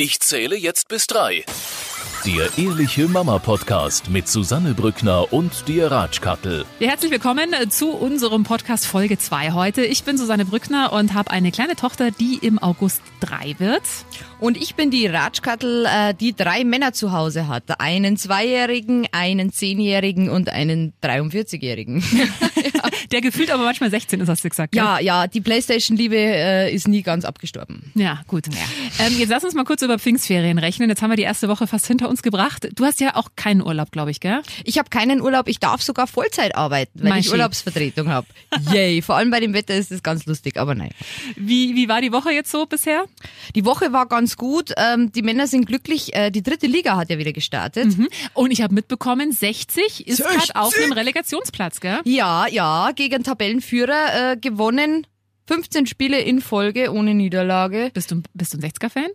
Ich zähle jetzt bis drei. Der Ehrliche Mama Podcast mit Susanne Brückner und dir Ratschkattel. Ja, herzlich willkommen zu unserem Podcast Folge 2 heute. Ich bin Susanne Brückner und habe eine kleine Tochter, die im August drei wird. Und ich bin die Ratschkattel, äh, die drei Männer zu Hause hat. Einen Zweijährigen, einen Zehnjährigen und einen 43-Jährigen. Der gefühlt aber manchmal 16 ist, hast du gesagt. ja, ja, die Playstation-Liebe äh, ist nie ganz abgestorben. Ja, gut. Ähm, jetzt lass uns mal kurz über Pfingstferien rechnen. Jetzt haben wir die erste Woche fast hinter uns gebracht. Du hast ja auch keinen Urlaub, glaube ich, gell? Ich habe keinen Urlaub, ich darf sogar Vollzeit arbeiten, weil Mein ich Schi. Urlaubsvertretung habe. Yay, vor allem bei dem Wetter ist das ganz lustig, aber nein. Wie, wie war die Woche jetzt so bisher? Die Woche war ganz gut, ähm, die Männer sind glücklich, äh, die dritte Liga hat ja wieder gestartet. Hm? Und ich habe mitbekommen, 60 ist 60? gerade auf einem Relegationsplatz, gell? Ja, ja, gegen Tabellenführer äh, gewonnen. 15 Spiele in Folge ohne Niederlage. Bist du, bist du ein 60er-Fan?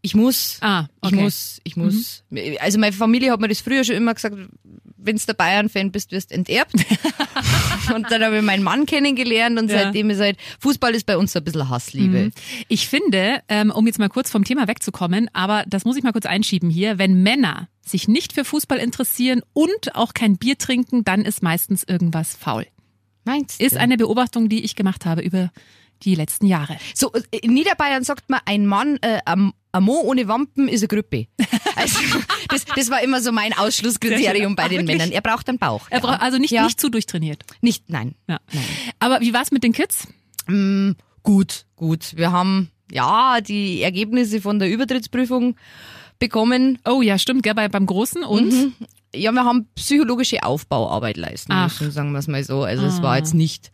Ich muss. Ah, Ich okay. Mhm. muss, ich muss. Also meine Familie hat mir das früher schon immer gesagt, wenn du der Bayern-Fan bist, wirst du enterbt. und dann habe ich meinen Mann kennengelernt und Ja. seitdem ist halt, Fußball ist bei uns so ein bisschen Hassliebe. Ich finde, ähm, um jetzt mal kurz vom Thema wegzukommen, aber das muss ich mal kurz einschieben hier, wenn Männer sich nicht für Fußball interessieren und auch kein Bier trinken, dann ist meistens irgendwas faul. Meinst Ist du? eine Beobachtung, die ich gemacht habe über die letzten Jahre. So, äh, in Niederbayern sagt man, ein Mann, äh, am am Mo ohne Wampen ist eine Grüppe. Also, das, das war immer so mein Ausschlusskriterium bei den? Männern. Er braucht einen Bauch. Er braucht also nicht, Ja. nicht zu durchtrainiert. Nicht, nein. Ja. Aber wie war's mit den Kids? Mm, gut, gut. Wir haben, ja, die Ergebnisse von der Übertrittsprüfung bekommen. Oh ja, stimmt, gell, bei, beim Großen und? Ja, wir haben psychologische Aufbauarbeit leisten Ach. müssen, sagen wir es mal so. Also es war jetzt nicht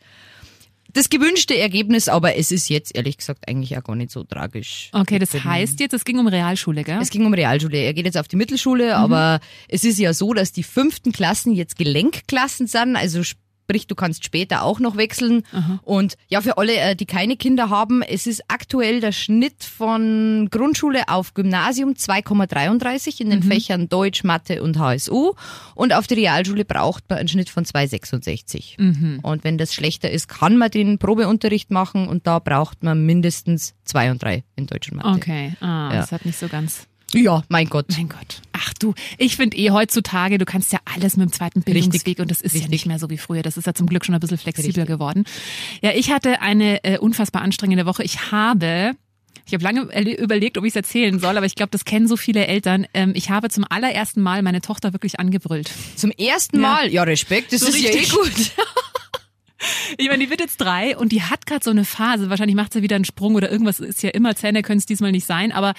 das gewünschte Ergebnis, aber es ist jetzt ehrlich gesagt eigentlich auch gar nicht so tragisch. Okay, das heißt jetzt, es ging um Realschule, gell? Es ging um Realschule. Er geht jetzt auf die Mittelschule, aber es ist ja so, dass die fünften Klassen jetzt Gelenkklassen sind. Also sprich, du kannst später auch noch wechseln. Und ja, für alle, äh, die keine Kinder haben, es ist aktuell der Schnitt von Grundschule auf Gymnasium 2,33 in den Fächern Deutsch, Mathe und HSU. Und auf die Realschule braucht man einen Schnitt von 2,66. Und wenn das schlechter ist, kann man den Probeunterricht machen und da braucht man mindestens zwei und drei in Deutsch und Mathe. Okay, ah, Ja. das hat nicht so ganz. Ja, mein Gott. Mein Gott. Ach du, ich finde eh heutzutage, du kannst ja alles mit dem zweiten Bildungsweg Richtig. und das ist ja Richtig. nicht mehr so wie früher. Das ist ja zum Glück schon ein bisschen flexibler Richtig. geworden. Ja, ich hatte eine äh, unfassbar anstrengende Woche. Ich habe ich habe lange erle- überlegt, ob ich es erzählen soll, aber ich glaube, das kennen so viele Eltern. Ähm, ich habe zum allerersten Mal meine Tochter wirklich angebrüllt. Zum ersten Ja. Mal? Ja, Respekt, das So ist ja eh richtig. gut. Ich meine, die wird jetzt drei und die hat gerade so eine Phase. Wahrscheinlich macht sie wieder einen Sprung oder irgendwas ist ja immer. Zähne können es diesmal nicht sein. Aber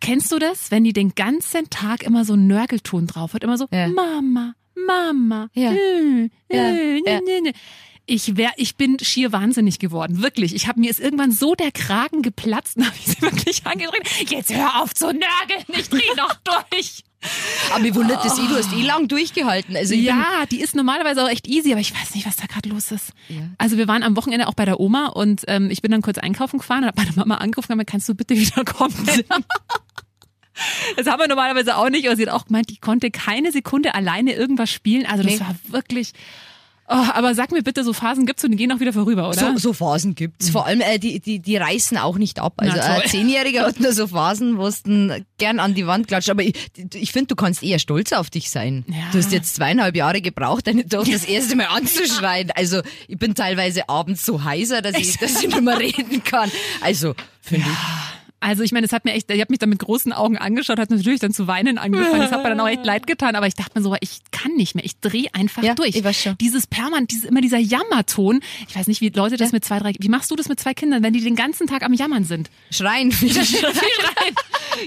kennst du das, wenn die den ganzen Tag immer so einen Nörgelton drauf hat? Immer so, Ja. Mama, Mama. Ja. äh, Ja, äh, ja. ne. Ich wär, ich bin schier wahnsinnig geworden, wirklich. Ich habe mir ist irgendwann so der Kragen geplatzt, und habe ich sie wirklich angedreht. Jetzt hör auf zu nörgeln, ich dreh noch durch. Aber mir wundert das eh, du hast eh lang durchgehalten. Also Ja, die ist normalerweise auch echt easy, aber ich weiß nicht, was da gerade los ist. Ja. Also wir waren am Wochenende auch bei der Oma und ähm, ich bin dann kurz einkaufen gefahren und habe meine Mama angerufen und gesagt, kannst du bitte wiederkommen? Das haben wir normalerweise auch nicht, aber sie hat auch gemeint, die konnte keine Sekunde alleine irgendwas spielen. Also das Nee. war wirklich. Oh, aber sag mir bitte, so Phasen gibt's und die gehen auch wieder vorüber, oder? so, so Phasen gibt's. Vor allem, äh, die, die, die reißen auch nicht ab. Also Na ein Zehnjähriger hat nur so Phasen, wo es dann gern an die Wand klatscht. Aber ich, ich finde, du kannst eher stolz auf dich sein. Ja. Du hast jetzt zweieinhalb Jahre gebraucht, deine Tochter das erste Mal anzuschreien. Also ich bin teilweise abends so heiser, dass ich, dass ich nicht mehr reden kann. Also, finde ich. Also ich meine, es hat mir echt, ich habe mich dann mit großen Augen angeschaut, hat natürlich dann zu weinen angefangen. Das hat mir dann auch echt leid getan, aber ich dachte mir so, ich kann nicht mehr, ich drehe einfach Ja, durch. ich weiß schon. Dieses permanent, dieses, immer dieser Jammerton. Ich weiß nicht, wie Leute das mit zwei, drei, wie machst du das mit zwei Kindern, wenn die den ganzen Tag am Jammern sind? Schreien. Rein.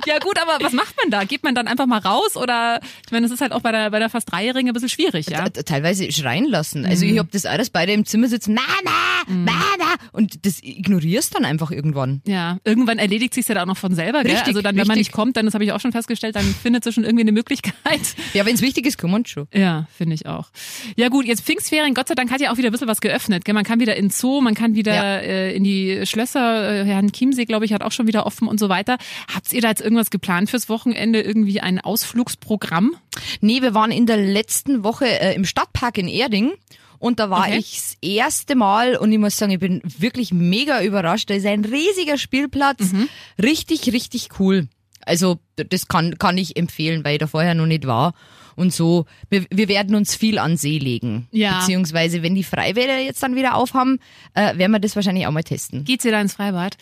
Ja gut, aber was macht man da? Geht man dann einfach mal raus oder, ich meine, das ist halt auch bei der, bei der fast Dreijährigen ein bisschen schwierig, ja? T- teilweise schreien lassen. Also Mhm. ich hab das auch, dass beide im Zimmer sitzen, Mama, Mama, und das ignorierst dann einfach irgendwann. Ja, irgendwann erledigt sich's ja dann auch noch von selber, gell? Richtig, Also dann, wenn man richtig. nicht kommt, dann, das habe ich auch schon festgestellt, dann findet sie schon irgendwie eine Möglichkeit. Ja, wenn's wichtig ist, kümmern schon. Ja, finde ich auch. Ja gut, jetzt Pfingstferien, Gott sei Dank hat ja auch wieder ein bisschen was geöffnet. Gell? Man kann wieder in Zoo, man kann wieder Ja. äh, in die Schlösser, äh, Herrn Chiemsee, glaube ich, hat auch schon wieder offen und so weiter. Habt ihr da jetzt irgendwas geplant fürs Wochenende? Irgendwie ein Ausflugsprogramm? Nee, wir waren in der letzten Woche äh, im Stadtpark in Erding. Und da war Okay. ich das erste Mal und ich muss sagen, ich bin wirklich mega überrascht. Da ist ein riesiger Spielplatz. Mhm. Richtig, richtig cool. Also das kann, kann ich empfehlen, weil ich da vorher noch nicht war. Und so, wir, wir werden uns viel an See legen. Ja. Beziehungsweise, wenn die Freibäder jetzt dann wieder aufhaben, äh, werden wir das wahrscheinlich auch mal testen. Geht's ihr da ins Freibad?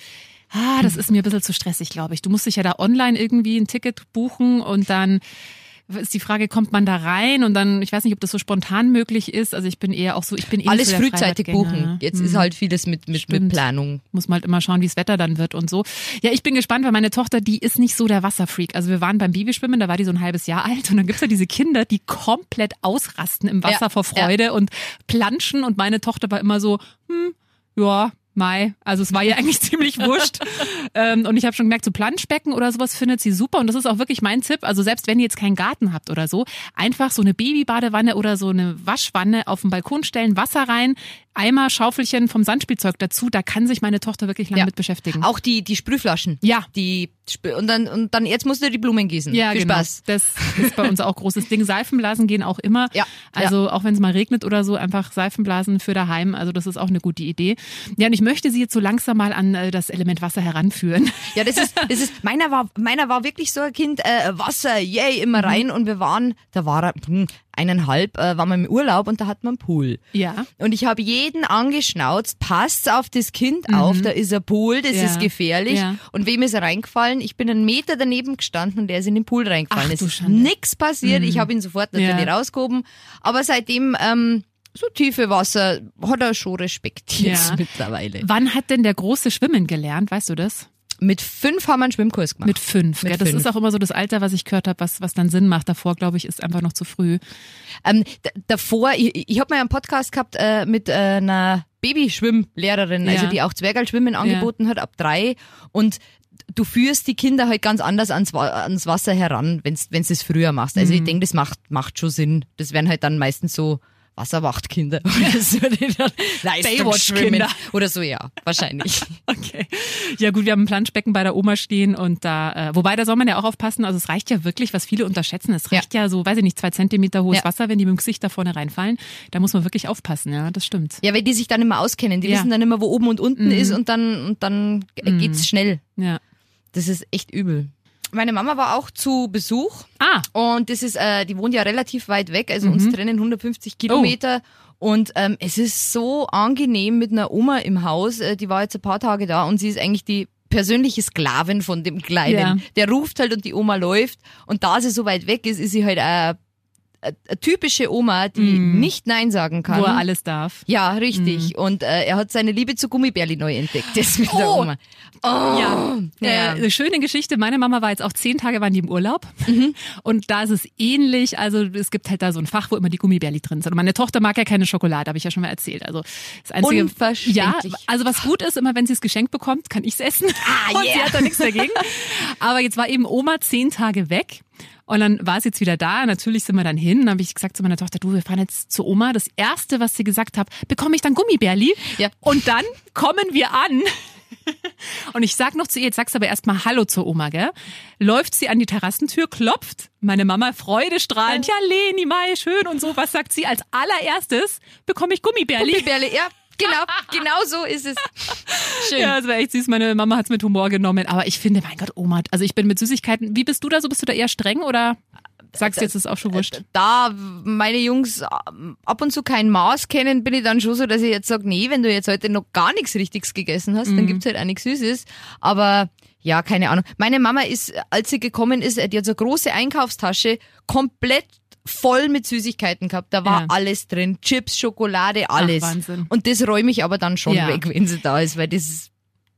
Ah, das ist mir ein bisschen zu stressig, glaube ich. Du musst dich ja da online irgendwie ein Ticket buchen und dann ist die Frage, kommt man da rein und dann, ich weiß nicht, ob das so spontan möglich ist. Also ich bin eher auch so, ich bin eh Alles so frühzeitig buchen. Jetzt Hm. ist halt vieles mit, mit, mit. Planung. muss man halt immer schauen, wie das Wetter dann wird und so. Ja, ich bin gespannt, weil meine Tochter, die ist nicht so der Wasserfreak. Also wir waren beim Babyschwimmen, da war die so ein halbes Jahr alt und dann gibt's ja diese Kinder, die komplett ausrasten im Wasser Ja, vor Freude und planschen und meine Tochter war immer so, hm, ja, Mai. Also es war ihr eigentlich ziemlich wurscht. ähm, und ich habe schon gemerkt, so Planschbecken oder sowas findet sie super. Und das ist auch wirklich mein Tipp. Also selbst wenn ihr jetzt keinen Garten habt oder so, einfach so eine Babybadewanne oder so eine Waschwanne auf den Balkon stellen, Wasser rein, Eimer, Schaufelchen vom Sandspielzeug dazu. Da kann sich meine Tochter wirklich lange Ja. mit beschäftigen. Auch die, die Sprühflaschen. Ja. Die, und dann, und dann, jetzt musst du die Blumen gießen. Ja, Viel genau. Spaß. Das ist bei uns auch großes Ding. Seifenblasen gehen auch immer. Ja, Also auch wenn es mal regnet oder so, einfach Seifenblasen für daheim. Also das ist auch eine gute Idee. Ja, und ich möchte Sie jetzt so langsam mal an äh, das Element Wasser heranführen. Ja, das ist, das ist, meiner war, meiner war wirklich so ein Kind, äh, Wasser, yay, immer Mhm. rein und wir waren, da war er, hm, eineinhalb, äh, waren wir im Urlaub und da hat man einen Pool. Ja. Und ich habe jeden angeschnauzt, passt auf das Kind auf, da ist ein Pool, das Mhm. Ja. ist gefährlich. Ja. Und wem ist er reingefallen? Ich bin einen Meter daneben gestanden und der ist in den Pool reingefallen. Ach, es du ist. Mhm. nix passiert, ich habe ihn sofort natürlich Ja. rausgehoben. Aber seitdem, ähm, so tiefe Wasser hat er schon Respekt jetzt Ja. mittlerweile. Wann hat denn der große Schwimmen gelernt? Weißt du das? Mit fünf haben wir einen Schwimmkurs gemacht. Mit fünf. Mit gell? Das fünf. ist auch immer so das Alter, was ich gehört habe, was, was dann Sinn macht. Davor, glaube ich, ist einfach noch zu früh. Ähm, davor, ich, ich habe mal einen Podcast gehabt äh, mit äh, einer Babyschwimmlehrerin, Ja. also die auch Zwergalschwimmen angeboten hat ab drei und du führst die Kinder halt ganz anders ans, ans Wasser heran, wenn du es früher machst. Also ich denke, das macht, macht schon Sinn. Das wären halt dann meistens so Wasserwachtkinder oder so, die dann Baywatch-Kinder. oder so, ja, wahrscheinlich. Okay. Ja gut, wir haben ein Planschbecken bei der Oma stehen und da, äh, wobei da soll man ja auch aufpassen, also es reicht ja wirklich, was viele unterschätzen, es reicht ja, so, weiß ich nicht, zwei Zentimeter hohes Ja. Wasser, wenn die mit dem Gesicht da vorne reinfallen. Da muss man wirklich aufpassen, ja, das stimmt. Ja, weil die sich dann immer auskennen. Die Ja. wissen dann immer, wo oben und unten ist und dann, und dann geht's schnell. Ja. Das ist echt übel. Meine Mama war auch zu Besuch Ah, und das ist, äh, die wohnt ja relativ weit weg, also Mhm. uns trennen 150 Kilometer. Und ähm, es ist so angenehm mit einer Oma im Haus. Äh, die war jetzt ein paar Tage da und sie ist eigentlich die persönliche Sklavin von dem Kleinen. Ja. Der ruft halt und die Oma läuft. Und da sie so weit weg ist, ist sie halt eine, eine, eine typische Oma, die nicht Nein sagen kann. Wo er alles darf. Ja, richtig. Und äh, er hat seine Liebe zu Gummibärli neu entdeckt. Das mit der Oh. Oma. Oh. Ja, Ja. Äh, eine schöne Geschichte. Meine Mama war jetzt auch zehn Tage waren die im Urlaub Mhm. und da ist es ähnlich. Also es gibt halt da so ein Fach, wo immer die Gummibärli drin sind. Und meine Tochter mag ja keine Schokolade, habe ich ja schon mal erzählt. Also das einzige. Unverständlich. Ja, also was gut ist, immer wenn sie es geschenkt bekommt, kann ich es essen. Ah, und sie yeah. hat da nichts dagegen. Aber jetzt war eben Oma zehn Tage weg. Und dann war es jetzt wieder da. Natürlich sind wir dann hin. Dann habe ich gesagt zu meiner Tochter, du, wir fahren jetzt zu Oma. Das Erste, was sie gesagt hat, bekomme ich dann Gummibärli? Ja. Und dann kommen wir an. Und ich sag noch zu ihr, jetzt sagst du aber erstmal Hallo zur Oma, gell? Läuft sie an die Terrassentür, klopft, meine Mama freudestrahlend, ja Leni, Mai, schön und so. Was sagt sie als allererstes? Bekomme ich Gummibärli? Gummibärli, ja. Genau, genau so ist es. Schön. Ja, das war echt süß. Meine Mama hat's mit Humor genommen. Aber ich finde, mein Gott, Oma, also ich bin mit Süßigkeiten. Wie bist du da so? Bist du da eher streng oder sagst du jetzt, ist auch schon wurscht? Da meine Jungs ähm, ab und zu kein Maß kennen, bin ich dann schon so, dass ich jetzt sage, nee, wenn du jetzt heute noch gar nichts Richtiges gegessen hast, dann gibt's halt auch nichts Süßes. Aber ja, keine Ahnung. Meine Mama ist, als sie gekommen ist, die hat so eine große Einkaufstasche, komplett voll mit Süßigkeiten gehabt. Da war Ja. alles drin. Chips, Schokolade, alles. Wahnsinn. Und das räume ich aber dann schon Ja. weg, wenn sie da ist, weil das,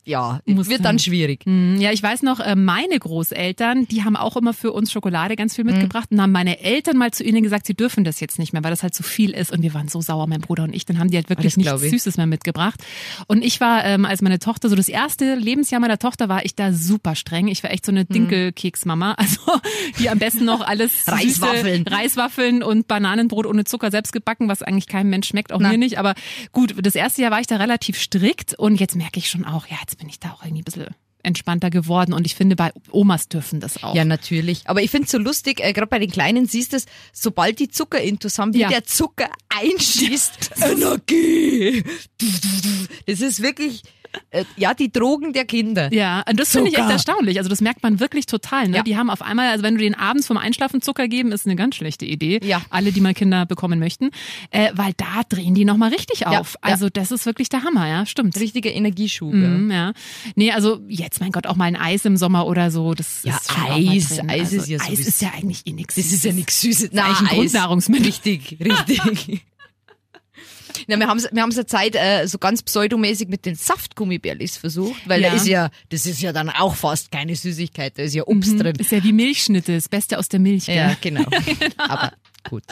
ja, Muss wird sein. dann schwierig. Hm, Ja, ich weiß noch, äh, meine Großeltern, die haben auch immer für uns Schokolade ganz viel mitgebracht und haben meine Eltern mal zu ihnen gesagt, sie dürfen das jetzt nicht mehr, weil das halt zu viel ist und wir waren so sauer, mein Bruder und ich, dann haben die halt wirklich Das nichts. Süßes mehr mitgebracht. Und ich war, ähm, als meine Tochter, so das erste Lebensjahr meiner Tochter war ich da super streng. Ich war echt so eine Dinkelkeksmama, also die am besten noch alles süße Reiswaffeln. Reiswaffeln und Bananenbrot ohne Zucker selbst gebacken, was eigentlich keinem Mensch schmeckt, auch Na. mir nicht. Aber gut, das erste Jahr war ich da relativ strikt und jetzt merke ich schon auch, ja, jetzt bin ich da auch irgendwie ein bisschen entspannter geworden und ich finde, bei Omas dürfen das auch. Ja, natürlich. Aber ich finde es so lustig, äh, gerade bei den Kleinen siehst du es, sobald die Zuckerintus haben, wie Ja. der Zucker einschießt. Energie! Das ist wirklich, äh, ja, die Drogen der Kinder. Ja, und das finde ich echt erstaunlich. Also das merkt man wirklich total. Ne? Ja. Die haben auf einmal, also wenn du den abends vom Einschlafen Zucker geben, ist eine ganz schlechte Idee. Ja. Alle, die mal Kinder bekommen möchten, äh, weil da drehen die nochmal richtig auf. ja. Also das ist wirklich der Hammer, ja, stimmt. Richtiger Energieschub. Mhm, ja. Nee, also jetzt, mein Gott, auch mal ein Eis im Sommer oder so. Das Ja, ist Eis. Eis also, ist ja Eis ist ja eigentlich eh nichts. Das ist ja nichts Süßes. eigentlich ein Eis. Grundnahrungsmittel. Richtig, richtig. Ja, wir haben es wir haben's eine Zeit äh, so ganz pseudomäßig mit den Saftgummibärlis versucht, weil Ja. da ist ja, das ist ja dann auch fast keine Süßigkeit, da ist ja Obst drin. Ist ja wie Milchschnitte, das Beste aus der Milch. Gell? Ja, genau. Aber gut.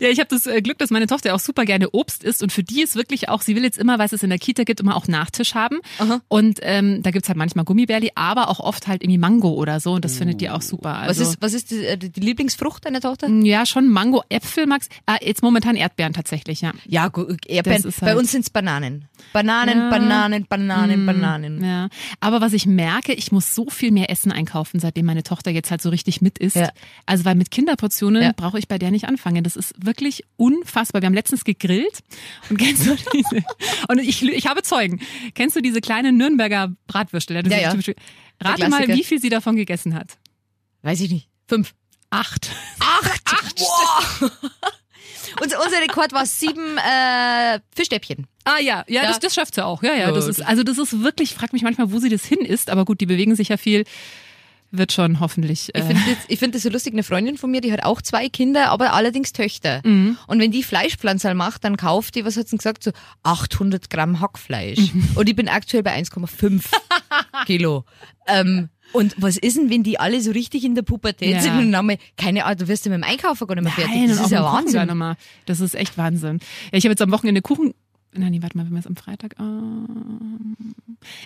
Ja, ich habe das äh, Glück, dass meine Tochter auch super gerne Obst isst und für die ist wirklich auch, sie will jetzt immer, weil es in der Kita gibt, immer auch Nachtisch haben. Aha. Und ähm, da gibt's halt manchmal Gummibärli, aber auch oft halt irgendwie Mango oder so und das findet die auch super. Was Also, ist, was ist die, äh, die Lieblingsfrucht deiner Tochter? ja, schon Mango, Äpfel, Max. Ah, jetzt momentan Erdbeeren tatsächlich, ja. Ja, gut, Erdbeeren. Ist Bei halt- uns sind's Bananen. Bananen, Ja. Bananen, Bananen, Bananen. Ja, aber was ich merke, ich muss so viel mehr Essen einkaufen, seitdem meine Tochter jetzt halt so richtig mit ist. Ja. Also weil mit Kinderportionen Ja. brauche ich bei der nicht anfangen. Das ist wirklich unfassbar. Wir haben letztens gegrillt und kennst du diese? Und ich, ich habe Zeugen. Kennst du diese kleinen Nürnberger Bratwürstel? Ja, ja. Rate mal, wie viel sie davon gegessen hat. Weiß ich nicht. Fünf. Acht. Acht! Acht! Wow. unser, unser Rekord war sieben äh, Fischstäbchen. Ah ja, ja, Ja. das, das schafft sie auch. Ja, ja, das ist also das ist wirklich. Ich frage mich manchmal, wo sie das hin ist, aber gut, die bewegen sich ja viel. Wird schon hoffentlich. Ich Äh, finde das, ich find das so lustig. Eine Freundin von mir, die hat auch zwei Kinder, aber allerdings Töchter. Und wenn die Fleischpflanzerl macht, dann kauft die, was hat sie gesagt, so 800 Gramm Hackfleisch. Und ich bin aktuell bei 1,5 Kilo. Ähm, und was ist denn, wenn die alle so richtig in der Pubertät Ja. sind und dann mal, keine Ahnung, du wirst ja mit dem Einkaufen gar nicht mehr fertig. Nein, Das ist ja Wahnsinn. Das ist echt Wahnsinn. Ja, ich habe jetzt am Wochenende Kuchen. Nein, nee, warte mal, wenn wir es am Freitag. ähm,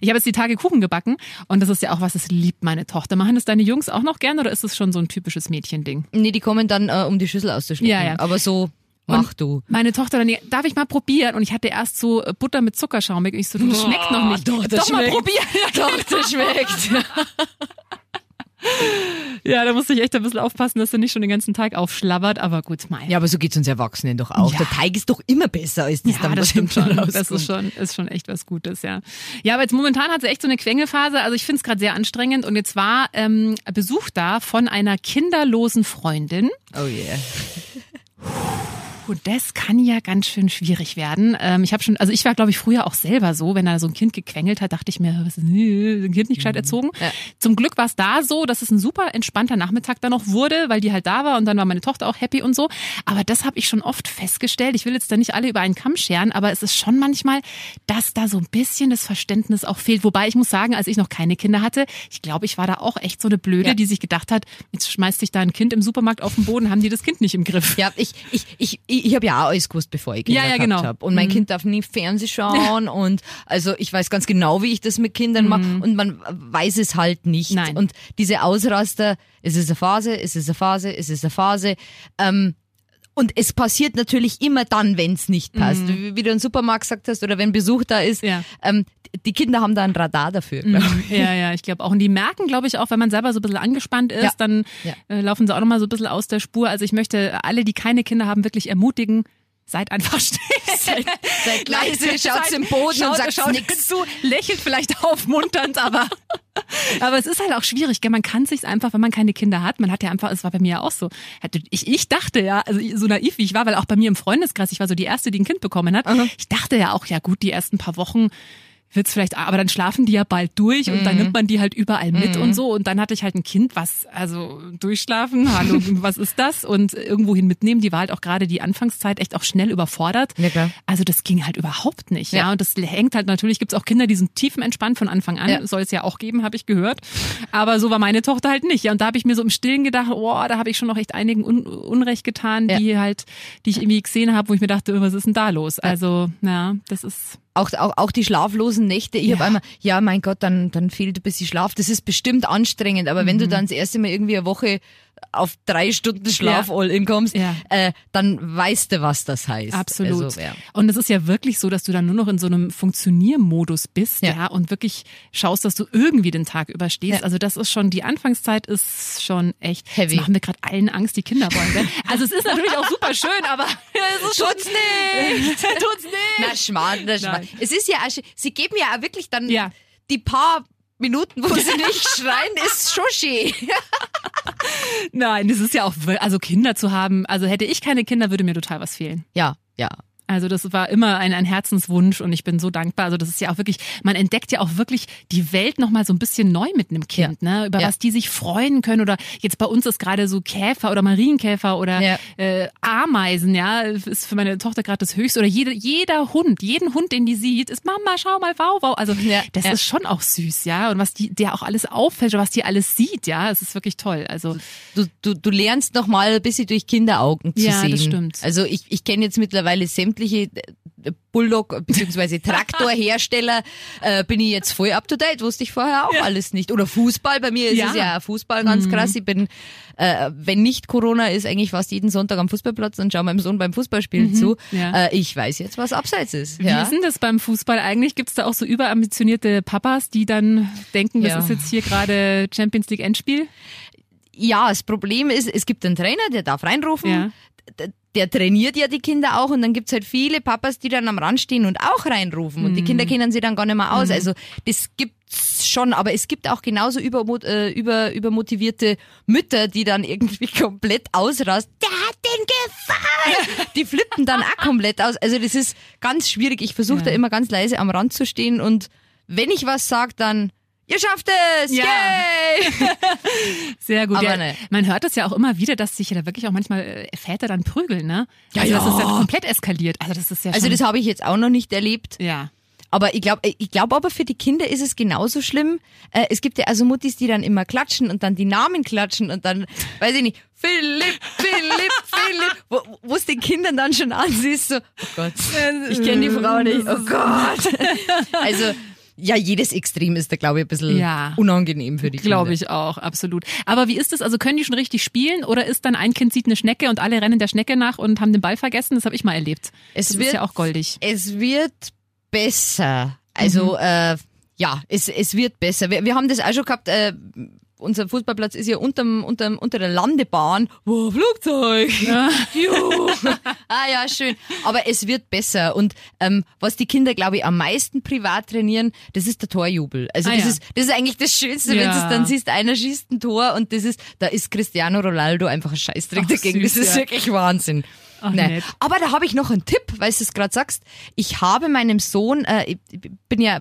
Ich habe jetzt die Tage Kuchen gebacken und das ist ja auch was, das liebt meine Tochter. Machen das deine Jungs auch noch gern oder ist das schon so ein typisches Mädchending? Nee, die kommen dann, äh, um die Schüssel auszuschlecken. Ja, ja. Aber so, mach du. Meine Tochter dann, darf ich mal probieren? Und ich hatte erst so äh, Butter mit Zuckerschaum. Und ich so, das schmeckt noch nicht. doch, das mal schmeckt. probieren. Doch, das schmeckt. Ja, da musste ich echt ein bisschen aufpassen, dass er nicht schon den ganzen Tag aufschlabbert. Aber gut, mein. Ja, aber so geht's uns Erwachsenen doch auch. Ja. Der Teig ist doch immer besser als das Ja, dann, das stimmt schon. Das ist schon, ist schon echt was Gutes, ja. Ja, aber jetzt momentan hat sie echt so eine Quengelphase. Also ich finde es gerade sehr anstrengend. Und jetzt war ähm, Besuch da von einer kinderlosen Freundin. Oh yeah. Und das kann ja ganz schön schwierig werden. Ähm, ich habe schon, also ich war, glaube ich, früher auch selber so, wenn da so ein Kind gequengelt hat, dachte ich mir, was ist ein Kind nicht gescheit erzogen. Ja. Zum Glück war es da so, dass es ein super entspannter Nachmittag dann noch wurde, weil die halt da war und dann war meine Tochter auch happy und so. Aber das habe ich schon oft festgestellt. Ich will jetzt da nicht alle über einen Kamm scheren, aber es ist schon manchmal, dass da so ein bisschen das Verständnis auch fehlt. Wobei ich muss sagen, als ich noch keine Kinder hatte, ich glaube, ich war da auch echt so eine Blöde, Ja. die sich gedacht hat, jetzt schmeißt sich da ein Kind im Supermarkt auf den Boden, haben die das Kind nicht im Griff. Ja, ich, ich, ich, ich, ich habe ja auch alles gewusst, bevor ich Kinder Ja, ja, gehabt genau. habe. Und mein Kind darf nie Fernsehen schauen und also ich weiß ganz genau, wie ich das mit Kindern mache und man weiß es halt nicht. Nein. Und diese Ausraster, ist es eine Phase, ist es eine Phase, ist es eine Phase. Ähm, und es passiert natürlich immer dann, wenn es nicht passt. Wie, wie du im Supermarkt gesagt hast oder wenn Besuch da ist. Ja. Ähm, die Kinder haben da ein Radar dafür. glaub ich. Ja, ja, ich glaube auch. Und die merken, glaube ich, auch, wenn man selber so ein bisschen angespannt ist, Ja. dann Ja. äh, laufen sie auch nochmal so ein bisschen aus der Spur. Also ich möchte alle, die keine Kinder haben, wirklich ermutigen, seid einfach still. Seid, seid leise, schaut im Boden schaut, und sagt schaut nichts. zu, lächelt vielleicht aufmunternd, aber aber es ist halt auch schwierig, gell? man kann sich's einfach, wenn man keine Kinder hat, man hat ja einfach, es war bei mir ja auch so, ich, ich dachte ja, also so naiv wie ich war, weil auch bei mir im Freundeskreis, ich war so die Erste, die ein Kind bekommen hat, ich dachte ja auch, ja gut, die ersten paar Wochen wird's vielleicht, aber dann schlafen die ja bald durch und Mhm. dann nimmt man die halt überall mit und so und dann hatte ich halt ein Kind, was, also durchschlafen, hallo, was ist das und irgendwohin mitnehmen, die war halt auch gerade die Anfangszeit echt auch schnell überfordert. Ja. Also das ging halt überhaupt nicht, ja. Ja. Und das hängt halt natürlich, gibt's auch Kinder, die sind tiefenentspannt von Anfang an, Ja. soll es ja auch geben, habe ich gehört. Aber so war meine Tochter halt nicht. Ja, und da habe ich mir so im Stillen gedacht, oh, da habe ich schon noch echt einigen Un Unrecht getan, die halt, die ich irgendwie gesehen habe, wo ich mir dachte, was ist denn da los? Also, ja, das ist. Auch, auch, auch die schlaflosen Nächte. Ich Ja. einmal, ja, mein Gott, dann, dann fehlt ein bisschen Schlaf. Das ist bestimmt anstrengend, aber Mhm. wenn du dann das erste Mal irgendwie eine Woche auf drei Stunden Schlaf Ja. all in kommst, Ja. äh, dann weißt du, was das heißt. Absolut. Also, ja. Und es ist ja wirklich so, dass du dann nur noch in so einem Funktioniermodus bist, ja, und wirklich schaust, dass du irgendwie den Tag überstehst. Also das ist schon, die Anfangszeit ist schon echt, Heavy. das machen wir gerade allen Angst, die Kinder wollen. Gell? Also es ist natürlich auch super schön, aber es ist schon, Tut's nicht! tut's nicht. Na, Schmarrn, das Schmarrn. es ist ja, auch sie geben ja auch wirklich dann Ja. die paar Minuten, wo sie nicht schreien, ist schön. Nein, das ist ja auch, also Kinder zu haben, also hätte ich keine Kinder, würde mir total was fehlen. Ja, ja. Also das war immer ein, ein Herzenswunsch und ich bin so dankbar. Also das ist ja auch wirklich, man entdeckt ja auch wirklich die Welt nochmal so ein bisschen neu mit einem Kind, ne? Über Ja. was die sich freuen können. Oder jetzt bei uns ist gerade so Käfer oder Marienkäfer oder Ja. äh, Ameisen, ja, ist für meine Tochter gerade das Höchste. Oder jede, jeder Hund, jeden Hund, den die sieht, ist Mama, schau mal, wow, wow. Also Ja, das ja. ist schon auch süß, ja. Und was die, der auch alles auffällt, was die alles sieht, ja, es ist wirklich toll. Also Du, du, du lernst noch mal ein bisschen durch Kinderaugen zu Ja, sehen. das stimmt. Also ich, ich kenne jetzt mittlerweile sämtliche äh, Bulldog- bzw. Traktorhersteller, äh, bin ich jetzt voll up to date, wusste ich vorher auch alles nicht. Oder Fußball, bei mir ist Ja. Mhm. es ja Fußball ganz krass. Ich bin, äh, wenn nicht Corona ist, eigentlich fast jeden Sonntag am Fußballplatz und schaue meinem Sohn beim Fußballspielen zu. Mhm. Ja. Äh, ich weiß jetzt, was abseits ist. Wie ja. ist denn das beim Fußball eigentlich? Gibt es da auch so überambitionierte Papas, die dann denken, das Ja. ist jetzt hier gerade Champions League Endspiel? Ja, das Problem ist, es gibt einen Trainer, der darf reinrufen. Der trainiert ja die Kinder auch und dann gibt's halt viele Papas, die dann am Rand stehen und auch reinrufen und die Kinder kennen sie dann gar nicht mehr aus. Also das gibt's schon, aber es gibt auch genauso übermot äh, über, übermotivierte Mütter, die dann irgendwie komplett ausrasten. Der hat den gefallen! Die flippen dann auch komplett aus. Also das ist ganz schwierig. Ich versuche Ja. da immer ganz leise am Rand zu stehen und wenn ich was sag, dann Ihr schafft es! Ja. Yay! Sehr gut. Ja, ne. Man hört das ja auch immer wieder, dass sich ja da wirklich auch manchmal äh, Väter dann prügeln, ne? Ja, also das ja. ist dann komplett eskaliert. Also das ist ja Also das habe ich jetzt auch noch nicht erlebt. ja. Aber ich glaube, ich glaube aber für die Kinder ist es genauso schlimm. Äh, es gibt ja also Muttis, die dann immer klatschen und dann die Namen klatschen und dann, weiß ich nicht, Philipp, Philipp, Philipp, wo wo es den Kindern dann schon ansiehst, so, oh Gott, ich kenne die Frau nicht, oh Gott. Also, ja, jedes Extrem ist da, glaube ich, ein bisschen Ja. unangenehm für die Kinder. Glaube ich auch, absolut. Aber wie ist das? Also können die schon richtig spielen oder ist dann ein Kind sieht eine Schnecke und alle rennen der Schnecke nach und haben den Ball vergessen? Das habe ich mal erlebt. Es das wird- ist ja auch goldig. Es wird besser. Also, äh, ja, es, es wird besser. Wir, wir haben das auch schon gehabt, äh, unser Fußballplatz ist ja unterm, unterm, unter der Landebahn. Wow, Flugzeug! Juhu. ah ja, schön. Aber es wird besser. Und ähm, was die Kinder, glaube ich, am meisten privat trainieren, das ist der Torjubel. Also Ah, das, ja. ist, das ist eigentlich das Schönste, wenn du Ja. es dann siehst, einer schießt ein Tor und das ist, da ist Cristiano Ronaldo einfach ein Scheißdreck Ach, dagegen. süß, das ist ja. wirklich Wahnsinn. Ach, Nein. nett. Aber da habe ich noch einen Tipp, weil du es gerade sagst. Ich habe meinem Sohn, äh, ich bin ja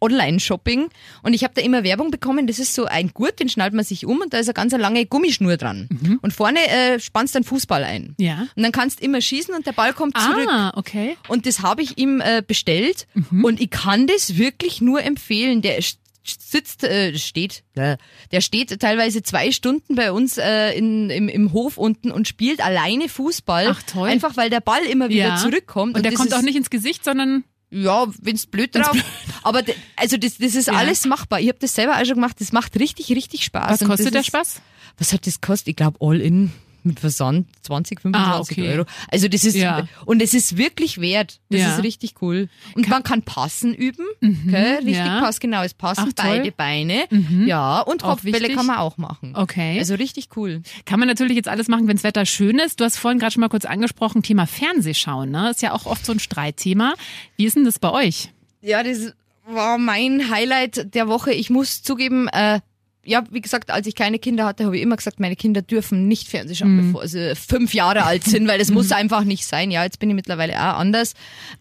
Online-Shopping und ich habe da immer Werbung bekommen. Das ist so ein Gurt, den schnallt man sich um und da ist eine ganz lange Gummischnur dran. Und vorne äh, spannst du einen Fußball ein. Mhm. Ja. Und dann kannst du immer schießen und der Ball kommt zurück. Ah, okay. Und das habe ich ihm äh, bestellt und ich kann das wirklich nur empfehlen. Der sitzt, äh, steht, äh, der steht teilweise zwei Stunden bei uns äh, in, im, im Hof unten und spielt alleine Fußball. Ach, toll. Einfach weil der Ball immer wieder Ja. zurückkommt. Und der das kommt auch nicht ins Gesicht, sondern Ja, wenn's blöd drauf. Aber de, also das, das ist Ja. alles machbar. Ich habe das selber auch schon gemacht. Das macht richtig, richtig Spaß. was Und kostet der Spaß? Was hat das kostet? Ich glaube all in mit Versand 20, 25 Ah, okay. Euro. Also das ist Ja. und es ist wirklich wert. Das Ja. ist richtig cool. Und man kann Passen üben, gell? richtig ja. passgenaues Passen, Ach, toll. beide Beine. Ja, und Auch Kopfbälle kann man auch machen. Okay. Also richtig cool. Kann man natürlich jetzt alles machen, wenn das Wetter schön ist. Du hast vorhin gerade schon mal kurz angesprochen, Thema Fernsehschauen. Ne? Ist ja auch oft so ein Streitthema. Wie ist denn das bei euch? Ja, das war mein Highlight der Woche. Ich muss zugeben, äh, ja, wie gesagt, als ich keine Kinder hatte, habe ich immer gesagt, meine Kinder dürfen nicht Fernsehen schauen, Mhm. bevor sie fünf Jahre alt sind, weil das muss einfach nicht sein. Ja, jetzt bin ich mittlerweile auch anders.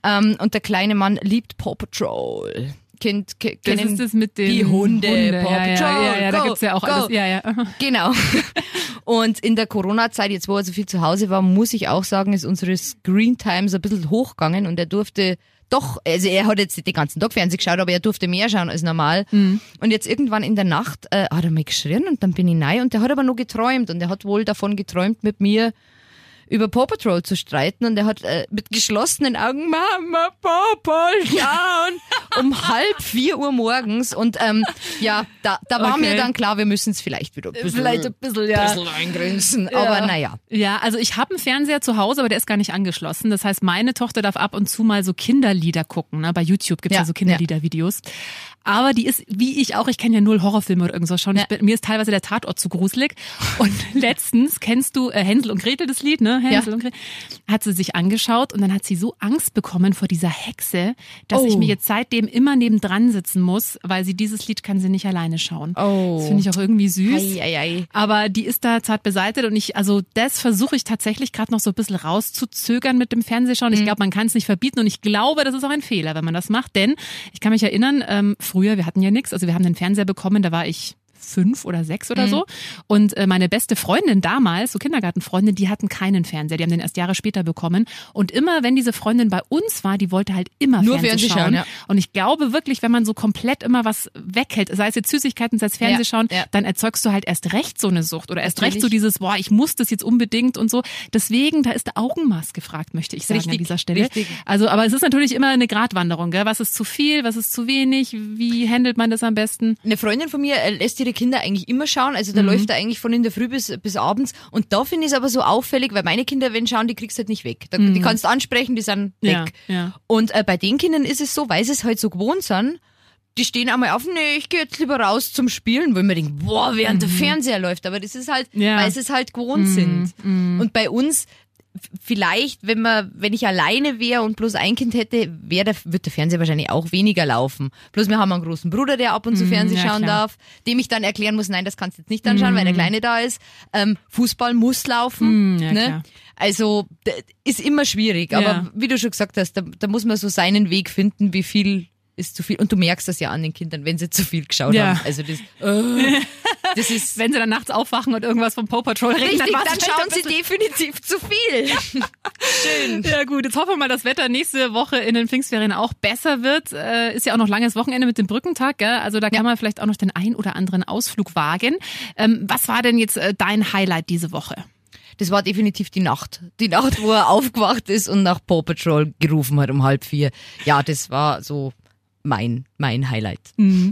Ähm, und der kleine Mann liebt Paw Patrol. Kind, ke- Das kennen ist das mit den die Hunde, Paw ja, ja, Patrol, ja, ja, da go, gibt's ja auch go. alles. Ja, ja. Genau. Und in der Corona-Zeit, jetzt wo er so viel zu Hause war, muss ich auch sagen, ist unsere Screen Time so ein bisschen hochgegangen und er durfte doch, also er hat jetzt nicht den ganzen Tag Fernsehen geschaut, aber er durfte mehr schauen als normal. Mhm. Und jetzt irgendwann in der Nacht äh, hat er mal geschrien und dann bin ich nein und der hat aber nur geträumt und er hat wohl davon geträumt, mit mir über Paw Patrol zu streiten und er hat äh, mit geschlossenen Augen Mama, Papa, schauen um halb vier Uhr morgens und ähm, ja, da, da war Okay. mir dann klar, wir müssen es vielleicht wieder ein bisschen, Vielleicht ein bisschen, ja. bisschen eingrenzen, aber naja. Ja, also ich habe einen Fernseher zu Hause, aber der ist gar nicht angeschlossen. Das heißt, meine Tochter darf ab und zu mal so Kinderlieder gucken. Ne? Bei YouTube gibt's ja, Ja, so Kinderliedervideos. Aber die ist, wie ich auch, ich kenne ja null Horrorfilme oder irgendwas schon. Ja. Ich bin, mir ist teilweise der Tatort zu gruselig. Und letztens, kennst du äh, Hänsel und Gretel, das Lied, ne? Hänsel Ja. und Gretel. Hat sie sich angeschaut und dann hat sie so Angst bekommen vor dieser Hexe, dass Oh. ich mir jetzt seitdem immer nebendran sitzen muss, weil sie dieses Lied kann sie nicht alleine schauen. Oh. Das finde ich auch irgendwie süß. Ei, ei, ei. Aber die ist da zart beseitigt und ich, also das versuche ich tatsächlich gerade noch so ein bisschen rauszuzögern mit dem Fernsehschauen. Mhm. Ich glaube, man kann es nicht verbieten und ich glaube, das ist auch ein Fehler, wenn man das macht. Denn ich kann mich erinnern, ähm, früher, wir hatten ja nichts, also wir haben den Fernseher bekommen, da war ich fünf oder sechs oder so. Und äh, meine beste Freundin damals, so Kindergartenfreundin, die hatten keinen Fernseher. Die haben den erst Jahre später bekommen. Und immer, wenn diese Freundin bei uns war, die wollte halt immer Nur Fernsehen Fernseh schauen, ja. Und ich glaube wirklich, wenn man so komplett immer was weghält, sei es jetzt Süßigkeiten, sei es Fernsehschauen, ja. dann erzeugst du halt erst recht so eine Sucht oder erst Natürlich. recht so dieses, boah, ich muss das jetzt unbedingt und so. Deswegen, da ist der Augenmaß gefragt, möchte ich sagen an Richtig, dieser Stelle. richtig. Also, aber es ist natürlich immer eine Gratwanderung, gell? Was ist zu viel, was ist zu wenig, wie handelt man das am besten? Eine Freundin von mir äh, lässt ihre Kinder eigentlich immer schauen, also Mhm. da läuft er eigentlich von in der Früh bis, bis abends und da finde ich es aber so auffällig, weil meine Kinder, wenn schauen, die kriegst du halt nicht weg. Da, Die kannst du ansprechen, die sind weg. Mhm. Ja, ja. Und äh, bei den Kindern ist es so, weil sie es halt so gewohnt sind, die stehen einmal auf, nee, ich gehe jetzt lieber raus zum Spielen, wo ich mir denke, boah, während der Fernseher läuft. Aber das ist halt, Mhm. Ja. Mhm. weil sie es halt gewohnt sind. Und bei uns, vielleicht, wenn man, wenn ich alleine wäre und bloß ein Kind hätte, wäre der, wird der Fernseher wahrscheinlich auch weniger laufen. Bloß wir haben einen großen Bruder, der ab und zu Fernsehen Mhm, ja, schauen klar. darf, dem ich dann erklären muss, nein, das kannst du jetzt nicht anschauen, weil der Kleine da ist. Ähm, Fußball muss laufen. Mhm, ja, ne? klar. Also ist immer schwierig, aber Ja. wie du schon gesagt hast, da, da muss man so seinen Weg finden, wie viel ist zu viel. Und du merkst das ja an den Kindern, wenn sie zu viel geschaut Ja. haben. Also das, äh, das ist Wenn sie dann nachts aufwachen und irgendwas vom Paw Patrol reden, richtig, dann vielleicht schauen sie definitiv zu viel. Schön. Ja gut, jetzt hoffen wir mal, dass Wetter nächste Woche in den Pfingstferien auch besser wird. Äh, ist ja auch noch langes Wochenende mit dem Brückentag, gell? Also da kann Ja. man vielleicht auch noch den ein oder anderen Ausflug wagen. Ähm, was war denn jetzt äh, dein Highlight diese Woche? Das war definitiv die Nacht. Die Nacht, wo er aufgewacht ist und nach Paw Patrol gerufen hat um halb vier. Ja, das war so mein, mein Highlight.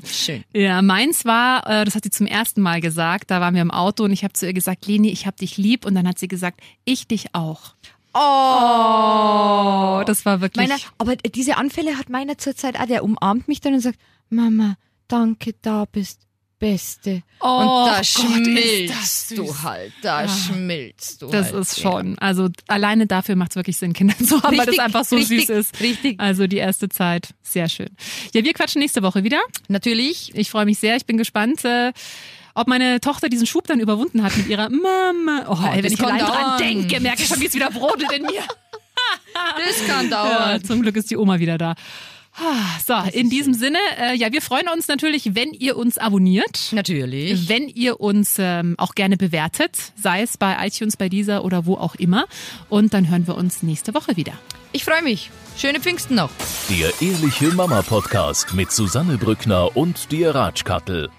Schön. Ja, meins war, äh, das hat sie zum ersten Mal gesagt, da waren wir im Auto und ich habe zu ihr gesagt, Leni, ich hab dich lieb und dann hat sie gesagt, ich dich auch. Oh, das war wirklich... Meiner, aber diese Anfälle hat meiner zurzeit auch, der umarmt mich dann und sagt, Mama, danke, da bist Beste. Oh und da Gott, schmilzt du halt, da schmilzt du Das halt. ist schon, also alleine dafür macht es wirklich Sinn, Kinder zu haben, weil das Richtig, einfach so richtig, süß ist. richtig. Also die erste Zeit, sehr schön. Ja, wir quatschen nächste Woche wieder. Ja. Natürlich. Ich freue mich sehr, ich bin gespannt, äh, ob meine Tochter diesen Schub dann überwunden hat mit ihrer Mama. Oh, ey, wenn ich allein dran denke, merke ich schon, wie es wieder brodelt in mir. Das kann Ja, dauern. zum Glück ist die Oma wieder da. So, in diesem Sinne, äh, ja, wir freuen uns natürlich, wenn ihr uns abonniert. Natürlich. Wenn ihr uns ähm, auch gerne bewertet, sei es bei iTunes, bei dieser oder wo auch immer. Und dann hören wir uns nächste Woche wieder. Ich freue mich. Schöne Pfingsten noch. Der Ehrliche Mama Podcast mit Susanne Brückner und dir Ratschkattel.